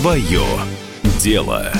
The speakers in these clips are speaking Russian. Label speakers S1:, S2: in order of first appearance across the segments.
S1: Свое дело.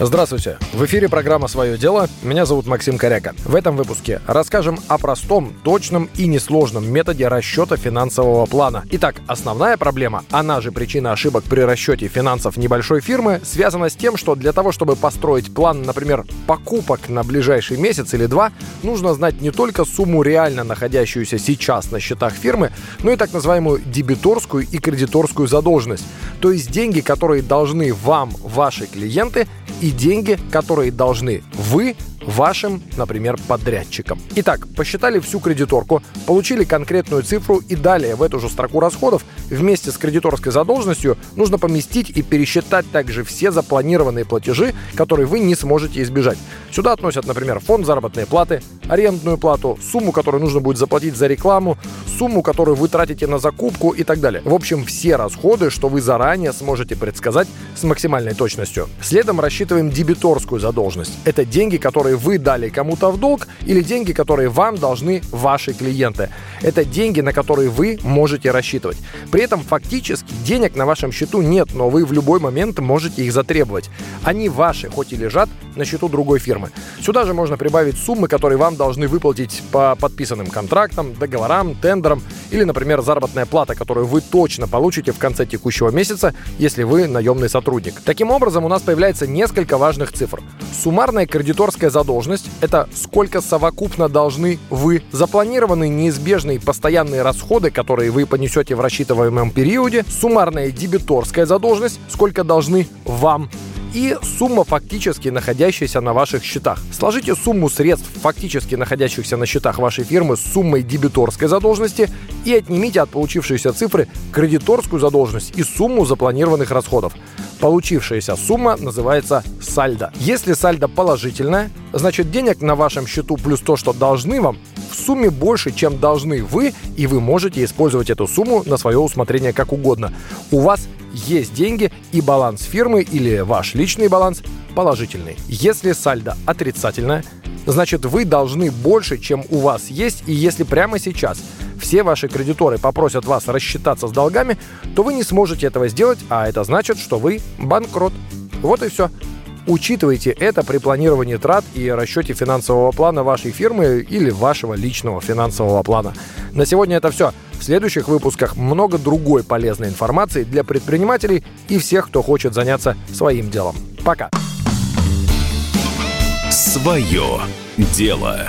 S2: Здравствуйте! В эфире программа «Свое дело». Меня зовут Максим Коряка. В этом выпуске расскажем о простом, точном и несложном методе расчета финансового плана. Итак, основная проблема, она же причина ошибок при расчете финансов небольшой фирмы, связана с тем, что для того, чтобы построить план, например, покупок на ближайший месяц или два, нужно знать не только сумму реально находящуюся сейчас на счетах фирмы, но и так называемую дебиторскую и кредиторскую задолженность. То есть деньги, которые должны вам ваши клиенты и деньги, которые должны вы вашим, например, подрядчикам. Итак, посчитали всю кредиторку, получили конкретную цифру и далее в эту же строку расходов вместе с кредиторской задолженностью нужно поместить и пересчитать также все запланированные платежи, которые вы не сможете избежать. Сюда относят, например, фонд заработной платы, арендную плату, сумму, которую нужно будет заплатить за рекламу, сумму, которую вы тратите на закупку и так далее. В общем, все расходы, что вы заранее сможете предсказать с максимальной точностью. Следом рассчитываем дебиторскую задолженность. Это деньги, которые вы дали кому-то в долг или деньги, которые вам должны ваши клиенты. Это деньги, на которые вы можете рассчитывать. При этом фактически денег на вашем счету нет, но вы в любой момент можете их затребовать. Они ваши, хоть и лежат на счету другой фирмы. Сюда же можно прибавить суммы, которые вам должны выплатить по подписанным контрактам, договорам, тендерам или, например, заработная плата, которую вы точно получите в конце текущего месяца, если вы наемный сотрудник. Таким образом, у нас появляется несколько важных цифр. Суммарная кредиторская задолженность – это сколько совокупно должны вы, запланированные неизбежные постоянные расходы, которые вы понесете в рассчитываемом периоде, суммарная дебиторская задолженность – сколько должны вам, и сумма фактически находящаяся на ваших счетах. Сложите сумму средств, фактически находящихся на счетах вашей фирмы с суммой дебиторской задолженности и отнимите от получившейся цифры кредиторскую задолженность и сумму запланированных расходов. Получившаяся сумма называется сальдо. Если сальдо положительное, значит денег на вашем счету плюс то, что должны вам, сумме больше, чем должны вы, и вы можете использовать эту сумму на свое усмотрение как угодно. У вас есть деньги и баланс фирмы или ваш личный баланс положительный. Если сальдо отрицательное, значит вы должны больше, чем у вас есть, и если прямо сейчас все ваши кредиторы попросят вас рассчитаться с долгами, то вы не сможете этого сделать, а это значит, что вы банкрот. Вот и все. Учитывайте это при планировании трат и расчете финансового плана вашей фирмы или вашего личного финансового плана. На сегодня это все. В следующих выпусках много другой полезной информации для предпринимателей и всех, кто хочет заняться своим делом. Пока.
S1: Свое дело.